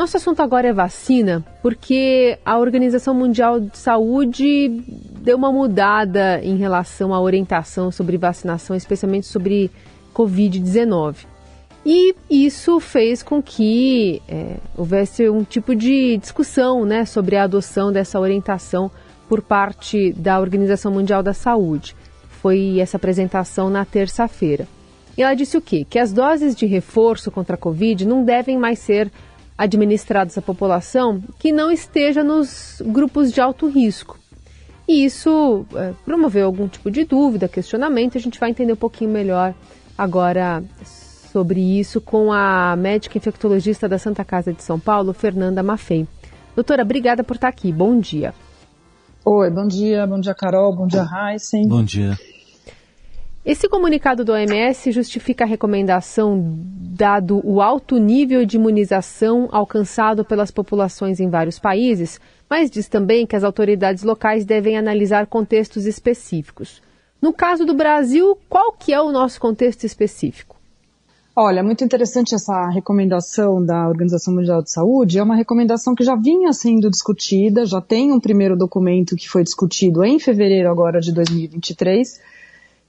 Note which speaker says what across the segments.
Speaker 1: Nosso assunto agora é vacina, porque a Organização Mundial de Saúde deu uma mudada em relação à orientação sobre vacinação, especialmente sobre Covid-19. E isso fez com que é, houvesse um tipo de discussão né, sobre a adoção dessa orientação por parte da Organização Mundial da Saúde. Foi essa apresentação na terça-feira. E ela disse o quê? Que as doses de reforço contra a Covid não devem mais ser administrados à população que não esteja nos grupos de alto risco. E isso é, promoveu algum tipo de dúvida, questionamento. A gente vai entender um pouquinho melhor agora sobre isso com a médica infectologista da Santa Casa de São Paulo, Fernanda Maffei. Doutora, obrigada por estar aqui. Bom dia.
Speaker 2: Oi, bom dia. Bom dia, Carol. Bom dia, Heisen.
Speaker 3: Bom dia.
Speaker 1: Esse comunicado do OMS justifica a recomendação, dado o alto nível de imunização alcançado pelas populações em vários países, mas diz também que as autoridades locais devem analisar contextos específicos. No caso do Brasil, qual que é o nosso contexto específico?
Speaker 2: Olha, muito interessante essa recomendação da Organização Mundial de Saúde. É uma recomendação que já vinha sendo discutida, já tem um primeiro documento que foi discutido em fevereiro agora de 2023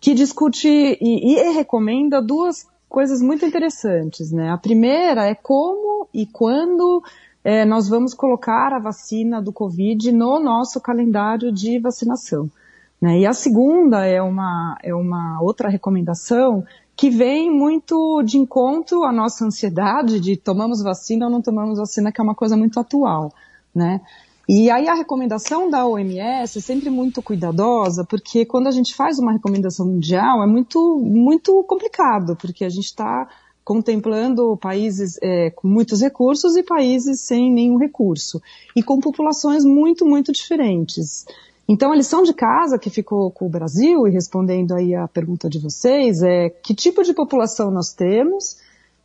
Speaker 2: que discute e, e recomenda duas coisas muito interessantes, né? A primeira é como e quando é, nós vamos colocar a vacina do Covid no nosso calendário de vacinação. Né? E a segunda é uma, é uma outra recomendação que vem muito de encontro à nossa ansiedade de tomamos vacina ou não tomamos vacina, que é uma coisa muito atual. Né? E aí a recomendação da OMS é sempre muito cuidadosa, porque quando a gente faz uma recomendação mundial é muito, muito complicado, porque a gente está contemplando países é, com muitos recursos e países sem nenhum recurso, e com populações muito, muito diferentes. Então, a lição de casa que ficou com o Brasil, e respondendo aí a pergunta de vocês, é que tipo de população nós temos,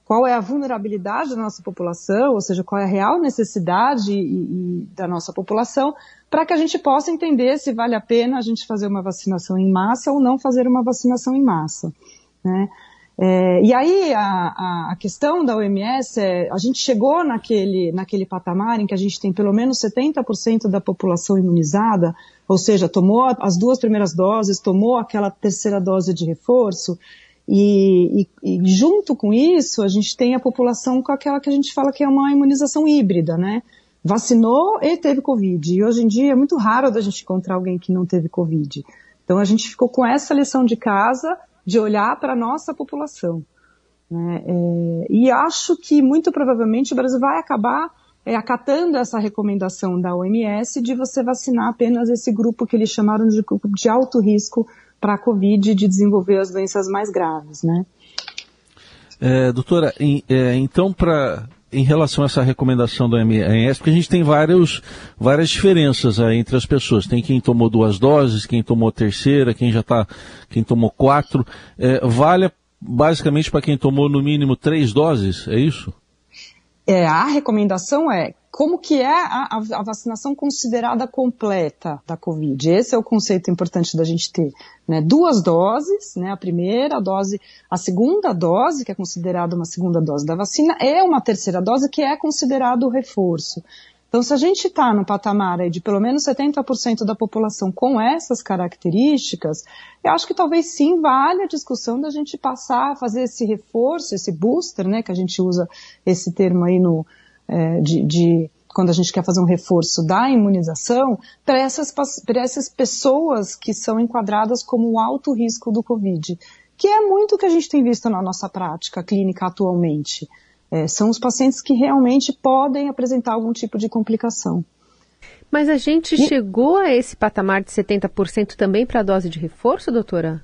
Speaker 2: qual é a vulnerabilidade da nossa população, ou seja, qual é a real necessidade e, e da nossa população, para que a gente possa entender se vale a pena a gente fazer uma vacinação em massa ou não fazer uma vacinação em massa. Né? É, e aí a, a, questão da OMS é, a gente chegou naquele, naquele patamar em que a gente tem pelo menos 70% da população imunizada, ou seja, tomou as duas primeiras doses, tomou aquela terceira dose de reforço, e, e, e, junto com isso, a gente tem a população com aquela que a gente fala que é uma imunização híbrida, né? Vacinou e teve Covid. E hoje em dia é muito raro da gente encontrar alguém que não teve Covid. Então a gente ficou com essa lição de casa de olhar para a nossa população. Né? É, e acho que muito provavelmente o Brasil vai acabar é, acatando essa recomendação da OMS de você vacinar apenas esse grupo que eles chamaram de grupo de alto risco para a Covid de desenvolver as doenças mais graves, né?
Speaker 3: É, doutora, em, é, então para em relação a essa recomendação do OMS, porque a gente tem vários, várias diferenças aí entre as pessoas. Tem quem tomou duas doses, quem tomou terceira, quem já está, quem tomou quatro. É, vale basicamente para quem tomou no mínimo três doses, é isso?
Speaker 2: É, a recomendação é como que é a, a, vacinação considerada completa da Covid. Esse é o conceito importante da gente ter. Né? Duas doses, né? a primeira dose, a segunda dose, que é considerada uma segunda dose da vacina, é uma terceira dose que é considerado reforço. Então, se a gente está no patamar de pelo menos 70% da população com essas características, eu acho que talvez sim vale a discussão da gente passar a fazer esse reforço, esse booster, né, que a gente usa esse termo aí no, é, de, de, quando a gente quer fazer um reforço da imunização, para essas, essas pessoas que são enquadradas como alto risco do Covid, que é muito o que a gente tem visto na nossa prática clínica atualmente. É, são os pacientes que realmente podem apresentar algum tipo de complicação.
Speaker 1: Mas a gente e... chegou a esse patamar de 70% também para a dose de reforço, doutora?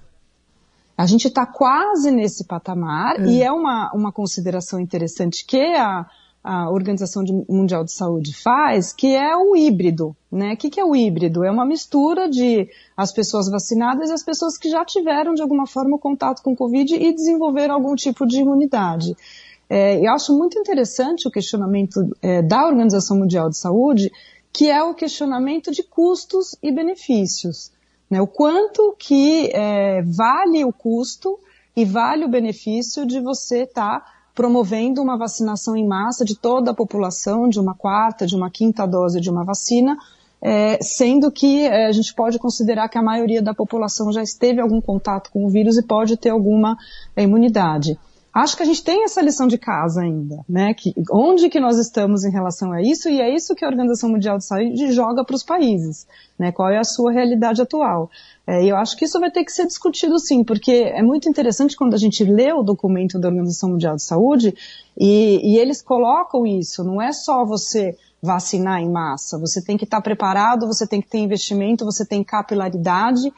Speaker 2: A gente está quase nesse patamar hum. e é uma, uma consideração interessante que a, a Organização Mundial de Saúde faz, que é o híbrido. Né? O que, que é o híbrido? É uma mistura de as pessoas vacinadas e as pessoas que já tiveram, de alguma forma, contato com o Covid e desenvolveram algum tipo de imunidade. É, eu acho muito interessante o questionamento é, da Organização Mundial de Saúde, que é o questionamento de custos e benefícios. Né? O quanto que é, vale o custo e vale o benefício de você estar tá promovendo uma vacinação em massa de toda a população, de uma quarta, de uma quinta dose de uma vacina, é, sendo que é, a gente pode considerar que a maioria da população já esteve algum contato com o vírus e pode ter alguma é, imunidade. Acho que a gente tem essa lição de casa ainda, né? Que, onde que nós estamos em relação a isso e é isso que a Organização Mundial de Saúde joga para os países, né? Qual é a sua realidade atual? É, eu acho que isso vai ter que ser discutido sim, porque é muito interessante quando a gente lê o documento da Organização Mundial de Saúde e, e eles colocam isso. Não é só você vacinar em massa. Você tem que estar preparado, você tem que ter investimento, você tem capilaridade,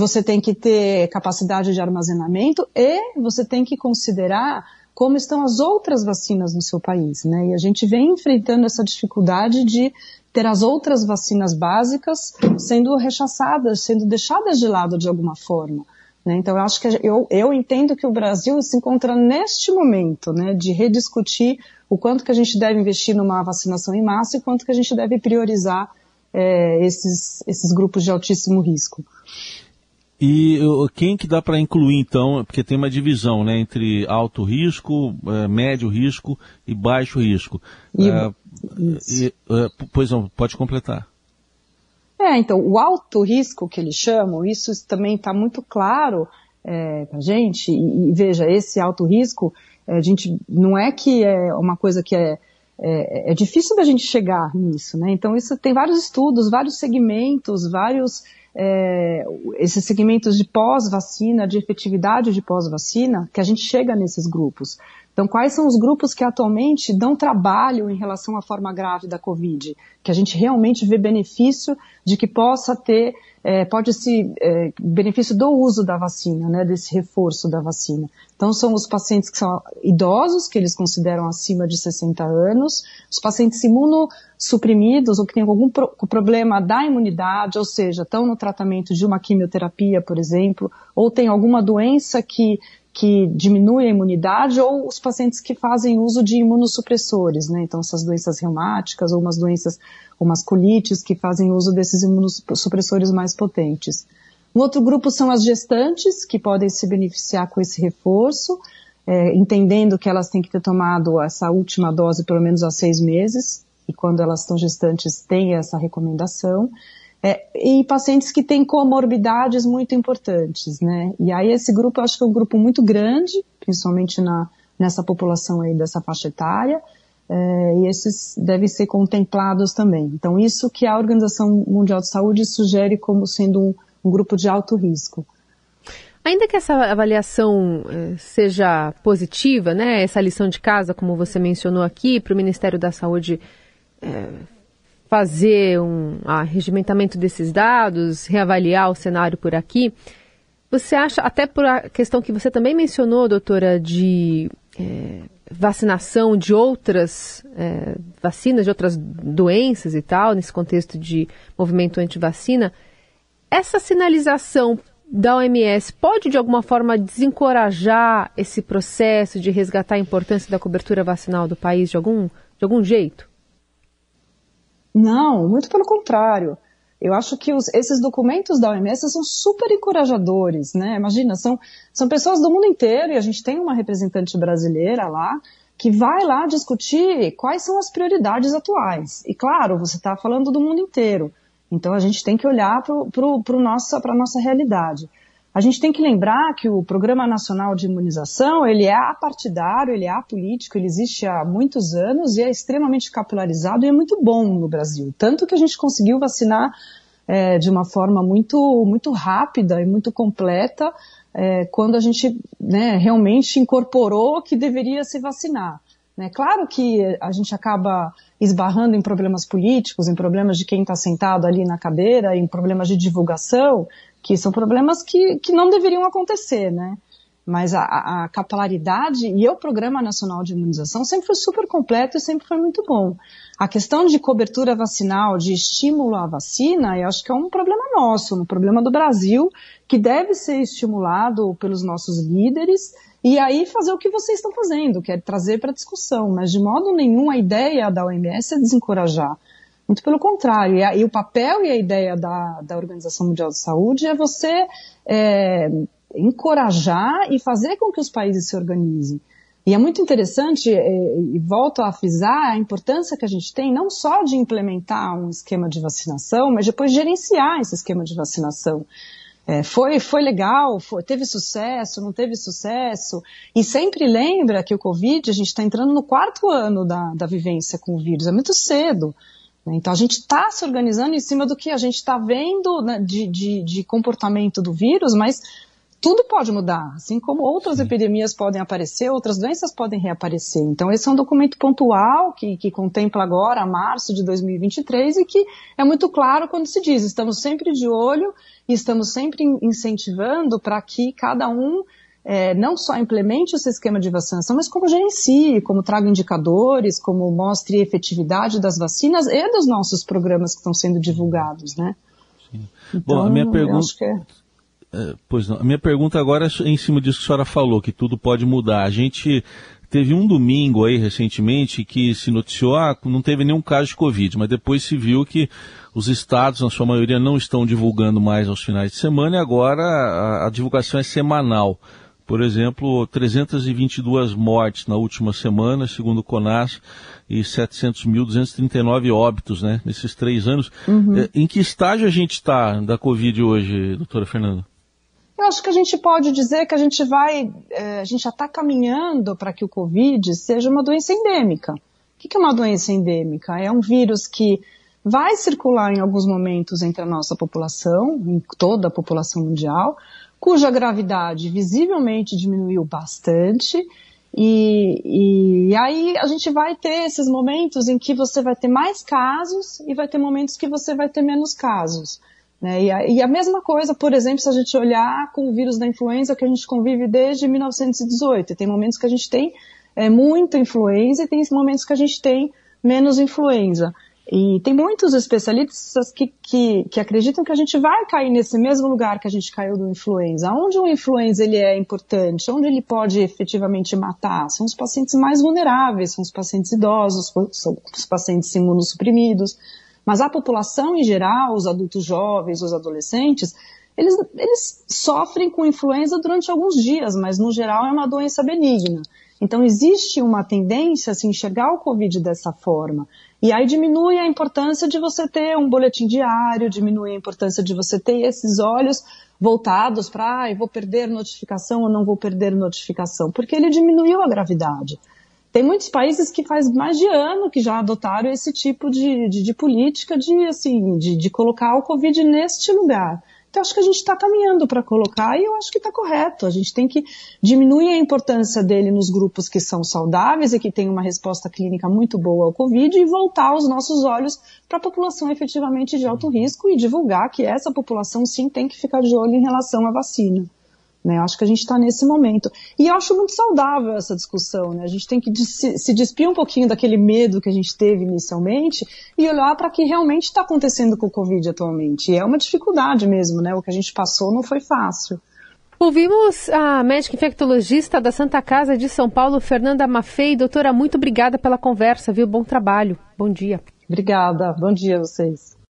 Speaker 2: você tem que ter capacidade de armazenamento e você tem que considerar como estão as outras vacinas no seu país, né? E a gente vem enfrentando essa dificuldade de ter as outras vacinas básicas sendo rechaçadas, sendo deixadas de lado de alguma forma. Né? Então, eu acho que eu, eu entendo que o Brasil se encontra neste momento né, de rediscutir o quanto que a gente deve investir numa vacinação em massa e quanto que a gente deve priorizar é, esses, esses grupos de altíssimo risco.
Speaker 3: E quem que dá para incluir então, porque tem uma divisão né, entre alto risco, é, médio risco e baixo risco. E, é, e, é, pois não, pode completar.
Speaker 2: É, então, o alto risco que eles chamam, isso também está muito claro é, para a gente, e, e, veja, esse alto risco, é, a gente, não é que é uma coisa que é, é, é difícil da gente chegar nisso, né? Então, isso tem vários estudos, vários segmentos, vários é, esses segmentos de pós-vacina, de efetividade de pós-vacina, que a gente chega nesses grupos. Então, quais são os grupos que atualmente dão trabalho em relação à forma grave da Covid? Que a gente realmente vê benefício de que possa ter, é, pode se, é, benefício do uso da vacina, né, desse reforço da vacina. Então, são os pacientes que são idosos, que eles consideram acima de 60 anos, os pacientes imunossuprimidos ou que têm algum pro problema da imunidade, ou seja, estão no tratamento de uma quimioterapia, por exemplo, ou tem alguma doença que que diminui a imunidade ou os pacientes que fazem uso de imunossupressores, né? Então, essas doenças reumáticas ou umas doenças, umas colites que fazem uso desses imunossupressores mais potentes. Um outro grupo são as gestantes, que podem se beneficiar com esse reforço, é, entendendo que elas têm que ter tomado essa última dose pelo menos há seis meses, e quando elas estão gestantes tem essa recomendação. É, e pacientes que têm comorbidades muito importantes, né? E aí esse grupo eu acho que é um grupo muito grande, principalmente na, nessa população aí dessa faixa etária, é, e esses devem ser contemplados também. Então isso que a Organização Mundial de Saúde sugere como sendo um, um grupo de alto risco.
Speaker 1: Ainda que essa avaliação eh, seja positiva, né, essa lição de casa, como você mencionou aqui, para o Ministério da Saúde eh, fazer um arregimentamento desses dados, reavaliar o cenário por aqui. Você acha, até por a questão que você também mencionou, doutora, de é, vacinação de outras é, vacinas, de outras doenças e tal, nesse contexto de movimento anti-vacina, essa sinalização da OMS pode de alguma forma desencorajar esse processo de resgatar a importância da cobertura vacinal do país de algum, de algum jeito?
Speaker 2: Não, muito pelo contrário. Eu acho que os, esses documentos da OMS são super encorajadores, né? Imagina, são, são pessoas do mundo inteiro e a gente tem uma representante brasileira lá que vai lá discutir quais são as prioridades atuais. E claro, você está falando do mundo inteiro. Então a gente tem que olhar para a nossa realidade. A gente tem que lembrar que o Programa Nacional de Imunização, ele é apartidário, ele é apolítico, ele existe há muitos anos e é extremamente capitalizado e é muito bom no Brasil. Tanto que a gente conseguiu vacinar é, de uma forma muito, muito rápida e muito completa é, quando a gente né, realmente incorporou que deveria se vacinar. Né? Claro que a gente acaba esbarrando em problemas políticos, em problemas de quem está sentado ali na cadeira, em problemas de divulgação, que são problemas que, que não deveriam acontecer, né? Mas a, a capilaridade e o Programa Nacional de Imunização sempre foi super completo e sempre foi muito bom. A questão de cobertura vacinal, de estímulo à vacina, eu acho que é um problema nosso, um problema do Brasil, que deve ser estimulado pelos nossos líderes e aí fazer o que vocês estão fazendo, que é trazer para discussão. Mas de modo nenhum a ideia da OMS é desencorajar. Muito pelo contrário. E, a, e, o papel e a ideia da, da Organização Mundial de Saúde é você é, encorajar e fazer com que os países se organizem. E é muito interessante, é, e volto a frisar a importância que a gente tem não só de implementar um esquema de vacinação, mas depois gerenciar esse esquema de vacinação. É, foi, foi legal, foi, teve sucesso, não teve sucesso. E sempre lembra que o Covid, a gente está entrando no quarto ano da, da vivência com o vírus, é muito cedo. Né? Então a gente está se organizando em cima do que a gente está vendo né, de, de, de comportamento do vírus, mas tudo pode mudar, assim como outras Sim. epidemias podem aparecer, outras doenças podem reaparecer. Então, esse é um documento pontual que, que, contempla agora, março de 2023, e que é muito claro quando se diz: estamos sempre de olho e estamos sempre incentivando para que cada um é, não só implemente esse esquema de vacinação, mas como gerencie, como traga indicadores, como mostre efetividade das vacinas e dos nossos programas que estão sendo divulgados, né?
Speaker 3: Então, Bom, a minha pergunta. É, pois não. A minha pergunta agora é em cima disso que a senhora falou, que tudo pode mudar. A gente teve um domingo aí recentemente que se noticiou, ah, não teve nenhum caso de Covid, mas depois se viu que os estados, na sua maioria, não estão divulgando mais aos finais de semana e agora a, a divulgação é semanal. Por exemplo, 322 mortes na última semana, segundo o CONAS, e 700.239 óbitos, né, nesses três anos. Uhum. É, em que estágio a gente está da Covid hoje, doutora Fernanda?
Speaker 2: Eu acho que a gente pode dizer que a gente vai, é, a gente já está caminhando para que o Covid seja uma doença endêmica. O que é uma doença endêmica? É um vírus que vai circular em alguns momentos entre a nossa população, em toda a população mundial, cuja gravidade visivelmente diminuiu bastante. E, e, aí a gente vai ter esses momentos em que você vai ter mais casos e vai ter momentos que você vai ter menos casos. Né? E, a, e, a, mesma coisa, por exemplo, se a gente olhar com o vírus da influenza que a gente convive desde 1918. Tem momentos que a gente tem é, muita influenza e tem momentos que a gente tem menos influenza. E tem muitos especialistas que, que, que, acreditam que a gente vai cair nesse mesmo lugar que a gente caiu do influenza. Onde o influenza ele é importante, onde ele pode efetivamente matar, são os pacientes mais vulneráveis, são os pacientes idosos, são os pacientes imunossuprimidos. Mas a população em geral, os adultos jovens, os adolescentes, eles, eles sofrem com influenza durante alguns dias, mas no geral é uma doença benigna. Então existe uma tendência a se enxergar o Covid dessa forma. E aí diminui a importância de você ter um boletim diário, diminui a importância de você ter esses olhos voltados para, ah, vou perder notificação ou não vou perder notificação, porque ele diminuiu a gravidade. Tem muitos países que faz mais de ano que já adotaram esse tipo de, de, de política de, assim, de, de colocar o Covid neste lugar. Então, acho que a gente está caminhando para colocar e eu acho que está correto. A gente tem que diminuir a importância dele nos grupos que são saudáveis e que têm uma resposta clínica muito boa ao Covid e voltar os nossos olhos para a população efetivamente de alto risco e divulgar que essa população sim tem que ficar de olho em relação à vacina. Né? Eu acho que a gente está nesse momento. E eu acho muito saudável essa discussão. Né? A gente tem que se, se despir um pouquinho daquele medo que a gente teve inicialmente e olhar para o que realmente está acontecendo com o Covid atualmente. E é uma dificuldade mesmo, né? O que a gente passou não foi fácil.
Speaker 1: Ouvimos a médica infectologista da Santa Casa de São Paulo, Fernanda Maffei. Doutora, muito obrigada pela conversa, viu? Bom trabalho. Bom dia.
Speaker 2: Obrigada. Bom dia a vocês.